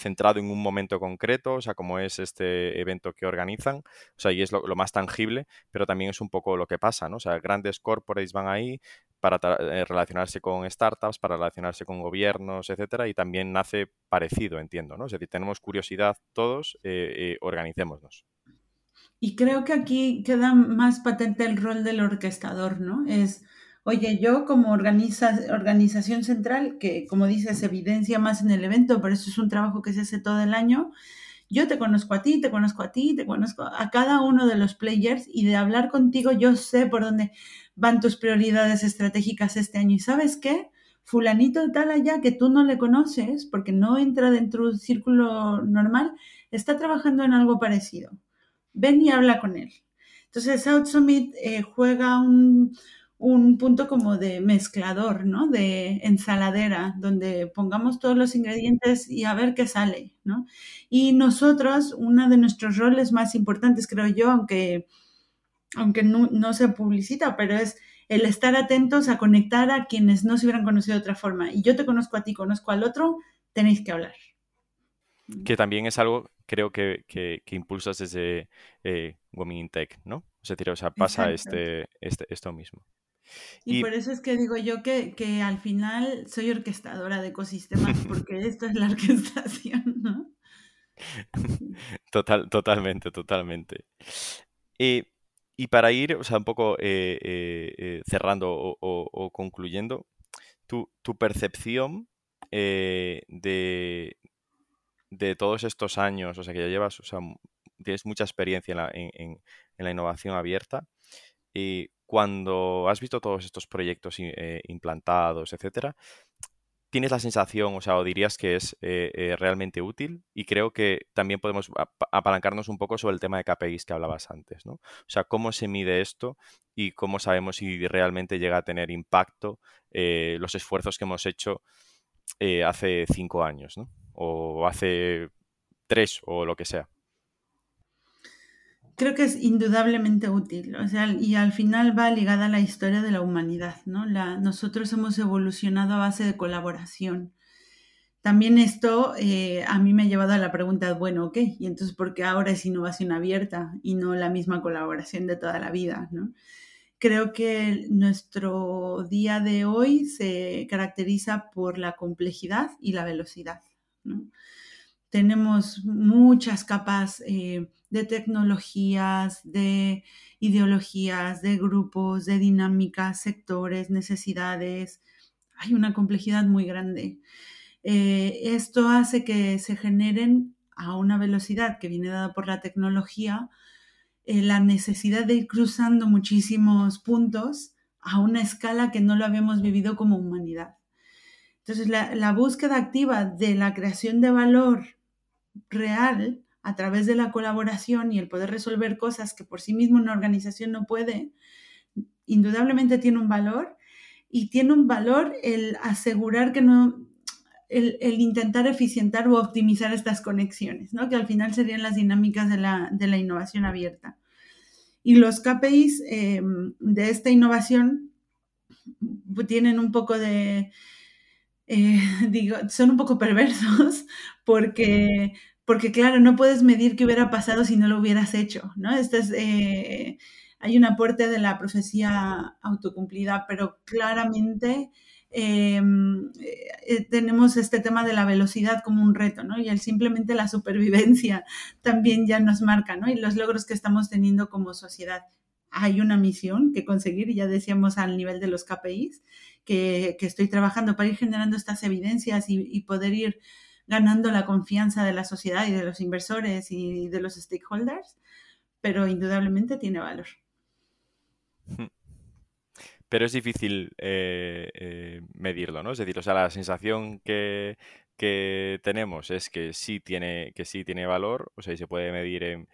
centrado en un momento concreto, o sea, como es este evento que organizan, o sea, y es lo, más tangible, pero también es un poco lo que pasa, ¿no? O sea, grandes corporates van ahí para eh, relacionarse con startups, para relacionarse con gobiernos, etcétera, y también nace parecido, entiendo, ¿no? Es decir, tenemos curiosidad todos, eh, eh, organicémonos. Y creo que aquí queda más patente el rol del orquestador, ¿no? Es Oye, yo como organización central, que como dices, evidencia más en el evento, pero eso es un trabajo que se hace todo el año, yo te conozco a ti, te conozco a ti, te conozco a cada uno de los players y de hablar contigo yo sé por dónde van tus prioridades estratégicas este año. ¿Y sabes qué? Fulanito de tal allá que tú no le conoces porque no entra dentro del círculo normal, está trabajando en algo parecido. ven y habla con él. Entonces, South Summit eh, juega un, un punto como de mezclador, ¿no? De ensaladera, donde pongamos todos los ingredientes y a ver qué sale, ¿no? Y nosotros, uno de nuestros roles más importantes, creo yo, aunque, aunque no, se publicita, pero es el estar atentos a conectar a quienes no se hubieran conocido de otra forma. Y yo te conozco a ti, conozco al otro, tenéis que hablar. Que también es algo, creo que, que, impulsas desde eh, Women in Tech, ¿no? Es decir, o sea, pasa este, este, esto mismo. Y, por eso es que digo yo que, que, al final soy orquestadora de ecosistemas, porque esto es la orquestación, ¿no? Total, totalmente, totalmente. y para ir, o sea, un poco eh, eh, eh, cerrando o, concluyendo, tu, tu percepción de, de todos estos años, o sea, que ya llevas, o sea, tienes mucha experiencia en la, en, en, en la innovación abierta, y cuando has visto todos estos proyectos eh, implantados, etcétera, tienes la sensación, o sea, o dirías que es eh, eh, realmente útil y creo que también podemos apalancarnos un poco sobre el tema de KPIs que hablabas antes, ¿no? O sea, cómo se mide esto y cómo sabemos si realmente llega a tener impacto los esfuerzos que hemos hecho hace cinco años, ¿no? O hace tres o lo que sea creo que es indudablemente útil, o sea, y al final va ligada a la historia de la humanidad, ¿no? La, nosotros hemos evolucionado a base de colaboración. También esto eh, a mí me ha llevado a la pregunta, bueno, ok, y entonces ¿por qué ahora es innovación abierta y no la misma colaboración de toda la vida, ¿no? Creo que nuestro día de hoy se caracteriza por la complejidad y la velocidad, ¿no? Tenemos muchas capas eh, de tecnologías, de ideologías, de grupos, de dinámicas, sectores, necesidades. Hay una complejidad muy grande. Eh, esto hace que se generen a una velocidad que viene dada por la tecnología eh, la necesidad de ir cruzando muchísimos puntos a una escala que no lo habíamos vivido como humanidad. Entonces, la, la búsqueda activa de la creación de valor real a través de la colaboración y el poder resolver cosas que por sí mismo una organización no puede, indudablemente tiene un valor y tiene un valor el asegurar que no, el, intentar eficientar o optimizar estas conexiones, ¿no? que al final serían las dinámicas de la, innovación abierta. Y los KPIs em, de esta innovación tienen un poco de, eh, digo, son un poco perversos porque, porque, claro, no puedes medir qué hubiera pasado si no lo hubieras hecho, ¿no? Este es, eh, hay un aporte de la profecía autocumplida, pero claramente em, eh, tenemos este tema de la velocidad como un reto, ¿no? Y el simplemente la supervivencia también ya nos marca, ¿no? Y los logros que estamos teniendo como sociedad. Hay una misión que conseguir, ya decíamos al nivel de los KPIs, que, estoy trabajando para ir generando estas evidencias y, poder ir ganando la confianza de la sociedad y de los inversores y de los stakeholders, pero indudablemente tiene valor. Pero es difícil eh, eh, medirlo, ¿no? Es decir, o sea, la sensación que, tenemos es que sí tiene, que sí tiene valor, o sea, y se puede medir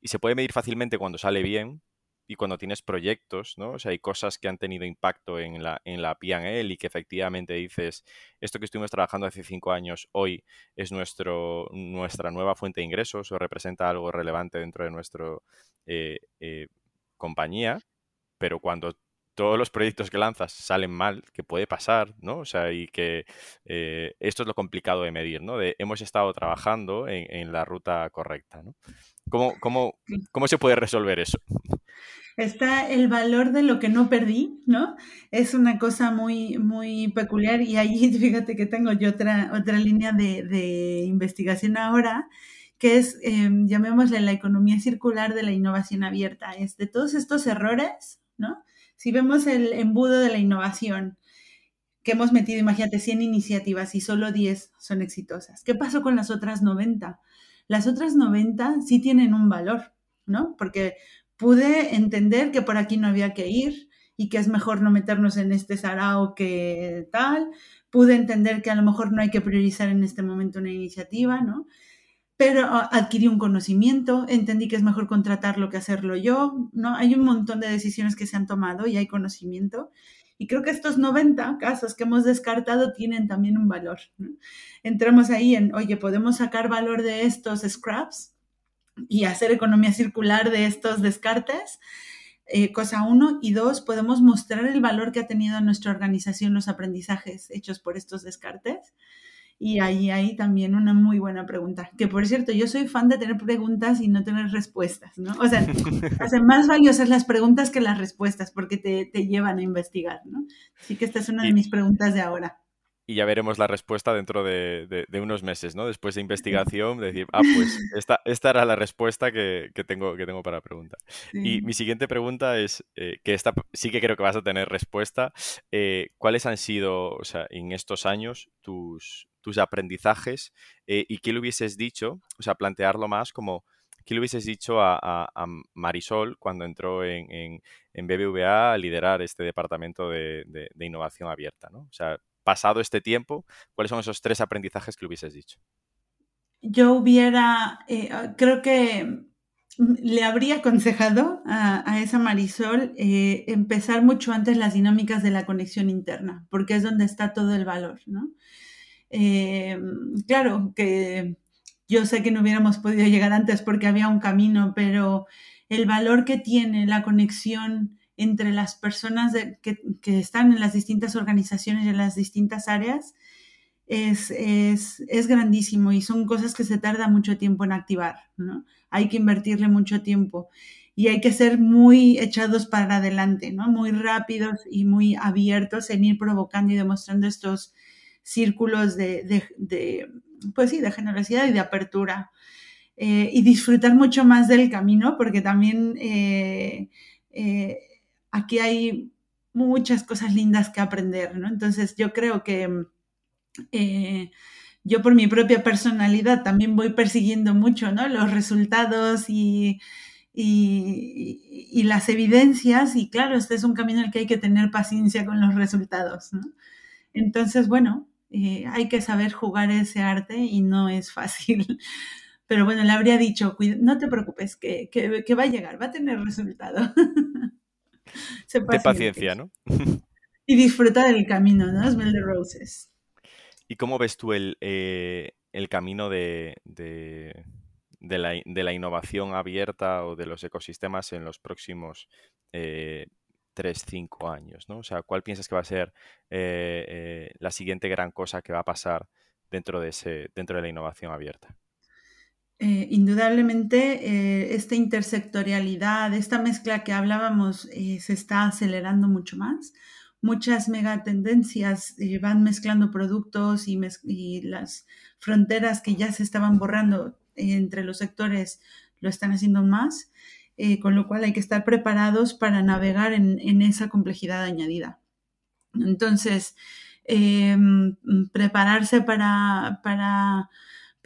y se puede medir fácilmente cuando sale bien, y cuando tienes proyectos, ¿no? O sea, hay cosas que han tenido impacto en la, en la P&L y que efectivamente dices, esto que estuvimos trabajando hace cinco años, hoy es nuestro, nuestra nueva fuente de ingresos o representa algo relevante dentro de nuestra eh, eh, compañía, pero cuando todos los proyectos que lanzas salen mal, que puede pasar, ¿no? O sea, y que eh, esto es lo complicado de medir, ¿no? De hemos estado trabajando en, en la ruta correcta, ¿no? ¿Cómo, cómo, cómo se puede resolver eso? está el valor de lo que no perdí, ¿no? Es una cosa muy, muy peculiar y ahí fíjate que tengo yo otra, otra línea de, investigación ahora, que es, em, llamémosle la economía circular de la innovación abierta. Es de todos estos errores, ¿no? Si vemos el embudo de la innovación, que hemos metido, imagínate, 100 iniciativas y solo 10 son exitosas. ¿Qué pasó con las otras 90? Las otras 90 sí tienen un valor, ¿no? Porque pude entender que por aquí no había que ir y que es mejor no meternos en este sarao que tal. Pude entender que a lo mejor no hay que priorizar en este momento una iniciativa, ¿no? Pero ah, adquirí un conocimiento, entendí que es mejor contratarlo que hacerlo yo, ¿no? Hay un montón de decisiones que se han tomado y hay conocimiento. Y creo que estos 90 casos que hemos descartado tienen también un valor. Entramos ahí en, oye, podemos sacar valor de estos scraps y hacer economía circular de estos descartes. Eh, cosa uno. Y dos, podemos mostrar el valor que ha tenido en nuestra organización los aprendizajes hechos por estos descartes. Y ahí hay también una muy buena pregunta. Que por cierto, yo soy fan de tener preguntas y no tener respuestas, ¿no? O sea, hacen más valiosas las preguntas que las respuestas porque te, te, llevan a investigar, ¿no? Así que esta es una de mis preguntas de ahora y ya veremos la respuesta dentro de, unos meses, ¿no? Después de investigación, decir, ah, pues esta, esta era la respuesta que, tengo, que tengo para la pregunta. Y mi siguiente pregunta es, eh, que esta sí que creo que vas a tener respuesta, eh, ¿cuáles han sido, o sea, en estos años tus, tus aprendizajes eh, y qué le hubieses dicho, o sea, plantearlo más como... ¿Qué le hubieses dicho a, Marisol cuando entró en, BBVA a liderar este departamento de, innovación abierta? ¿no? O sea, pasado este tiempo, ¿cuáles son esos tres aprendizajes que le hubieses dicho? Yo hubiera, eh, ah, creo que le habría aconsejado a, esa Marisol eh, empezar mucho antes las dinámicas de la conexión interna, porque es donde está todo el valor, ¿no? Eh, claro que yo sé que no hubiéramos podido llegar antes porque había un camino, pero el valor que tiene la conexión entre las personas que, están en las distintas organizaciones y en las distintas áreas es, grandísimo y son cosas que se tarda mucho tiempo en activar, ¿no? Hay que invertirle mucho tiempo y hay que ser muy echados para adelante, ¿no? Muy rápidos y muy abiertos en ir provocando y demostrando estos círculos de, pues sí, de generosidad y de apertura. Eh, y disfrutar mucho más del camino, porque también eh, eh, aquí hay muchas cosas lindas que aprender, ¿no? Entonces yo creo que eh, yo por mi propia personalidad también voy persiguiendo mucho, ¿no? Los resultados y, y, las evidencias y claro, este es un camino en el que hay que tener paciencia con los resultados, ¿no? Entonces, bueno, eh, hay que saber jugar ese arte y no es fácil. Pero bueno, le habría dicho, no te preocupes, que, que va a llegar, va a tener resultado. de paciencia, ¿no? y disfrutar del camino, ¿no? Smell the roses. ¿Y cómo ves tú el, eh, camino de, de, la, innovación abierta o de los ecosistemas en los próximos eh, 3, 5 años? ¿no? O sea, ¿cuál piensas que va a ser eh, eh, la siguiente gran cosa que va a pasar dentro de, ese, dentro de la innovación abierta? Eh, indudablemente esta intersectorialidad, esta mezcla que hablábamos, se está acelerando mucho más. Muchas megatendencias van mezclando productos y, las fronteras que ya se estaban borrando entre los sectores lo están haciendo más, con lo cual hay que estar preparados para navegar en, esa complejidad añadida. Entonces, prepararse para, para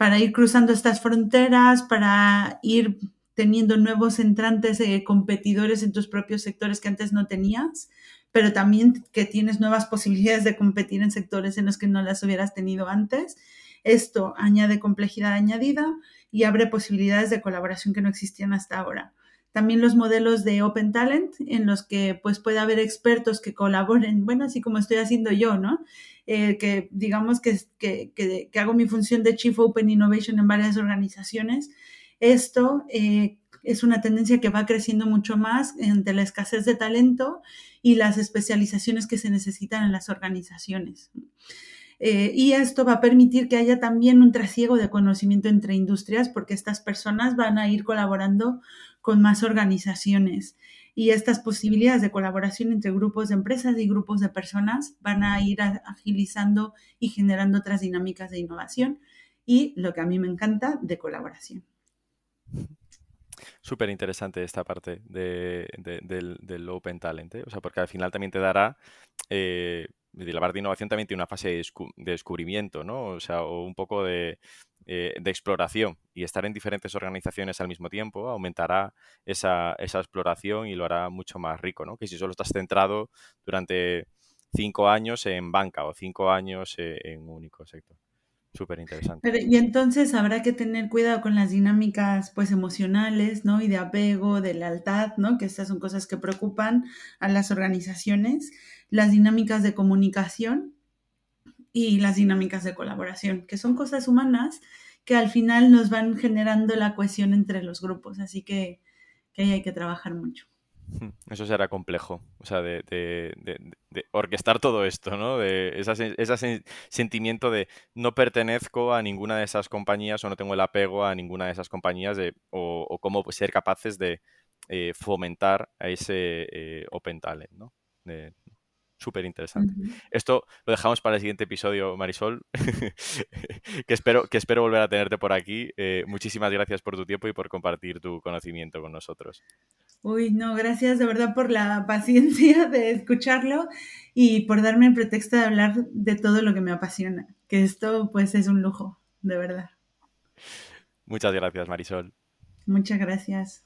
para ir cruzando estas fronteras, para ir teniendo nuevos entrantes, eh, competidores en tus propios sectores que antes no tenías, pero también que tienes nuevas posibilidades de competir en sectores en los que no las hubieras tenido antes. Esto añade complejidad añadida y abre posibilidades de colaboración que no existían hasta ahora. También los modelos de Open Talent, en los que pues puede haber expertos que colaboren, bueno, así como estoy haciendo yo, ¿no? Eh, que digamos que, que, hago mi función de Chief Open Innovation en varias organizaciones. Esto eh, es una tendencia que va creciendo mucho más entre la escasez de talento y las especializaciones que se necesitan en las organizaciones. Eh, y esto va a permitir que haya también un trasiego de conocimiento entre industrias porque estas personas van a ir colaborando con más organizaciones y estas posibilidades de colaboración entre grupos de empresas y grupos de personas van a ir agilizando y generando otras dinámicas de innovación y lo que a mí me encanta, de colaboración. Súper interesante esta parte del, Open Talent, ¿eh? o sea, porque al final también te dará, eh, la parte de innovación también tiene una fase de, descubrimiento, ¿no? O sea, o un poco de, eh, de exploración y estar en diferentes organizaciones al mismo tiempo aumentará esa, exploración y lo hará mucho más rico, ¿no? Que si solo estás centrado durante cinco años en banca o cinco años eh, en un único sector. súper interesante. Y entonces habrá que tener cuidado con las dinámicas pues emocionales, ¿no? Y de apego, de lealtad, ¿no? Que estas son cosas que preocupan a las organizaciones, las dinámicas de comunicación y las dinámicas de colaboración, que son cosas humanas que al final nos van generando la cohesión entre los grupos, así que, que ahí hay que trabajar mucho. Eso será complejo, o sea, de, orquestar todo esto, ¿no? De ese sentimiento de no pertenezco a ninguna de esas compañías o no tengo el apego a ninguna de esas compañías de, o, cómo ser capaces de eh, fomentar a ese eh, Open Talent, ¿no? Súper interesante. Esto lo dejamos para el siguiente episodio, Marisol, que, espero, que espero volver a tenerte por aquí. Eh, muchísimas gracias por tu tiempo y por compartir tu conocimiento con nosotros. Uy, no, gracias de verdad por la paciencia de escucharlo y por darme el pretexto de hablar de todo lo que me apasiona, que esto pues es un lujo, de verdad. Muchas gracias, Marisol. Muchas gracias.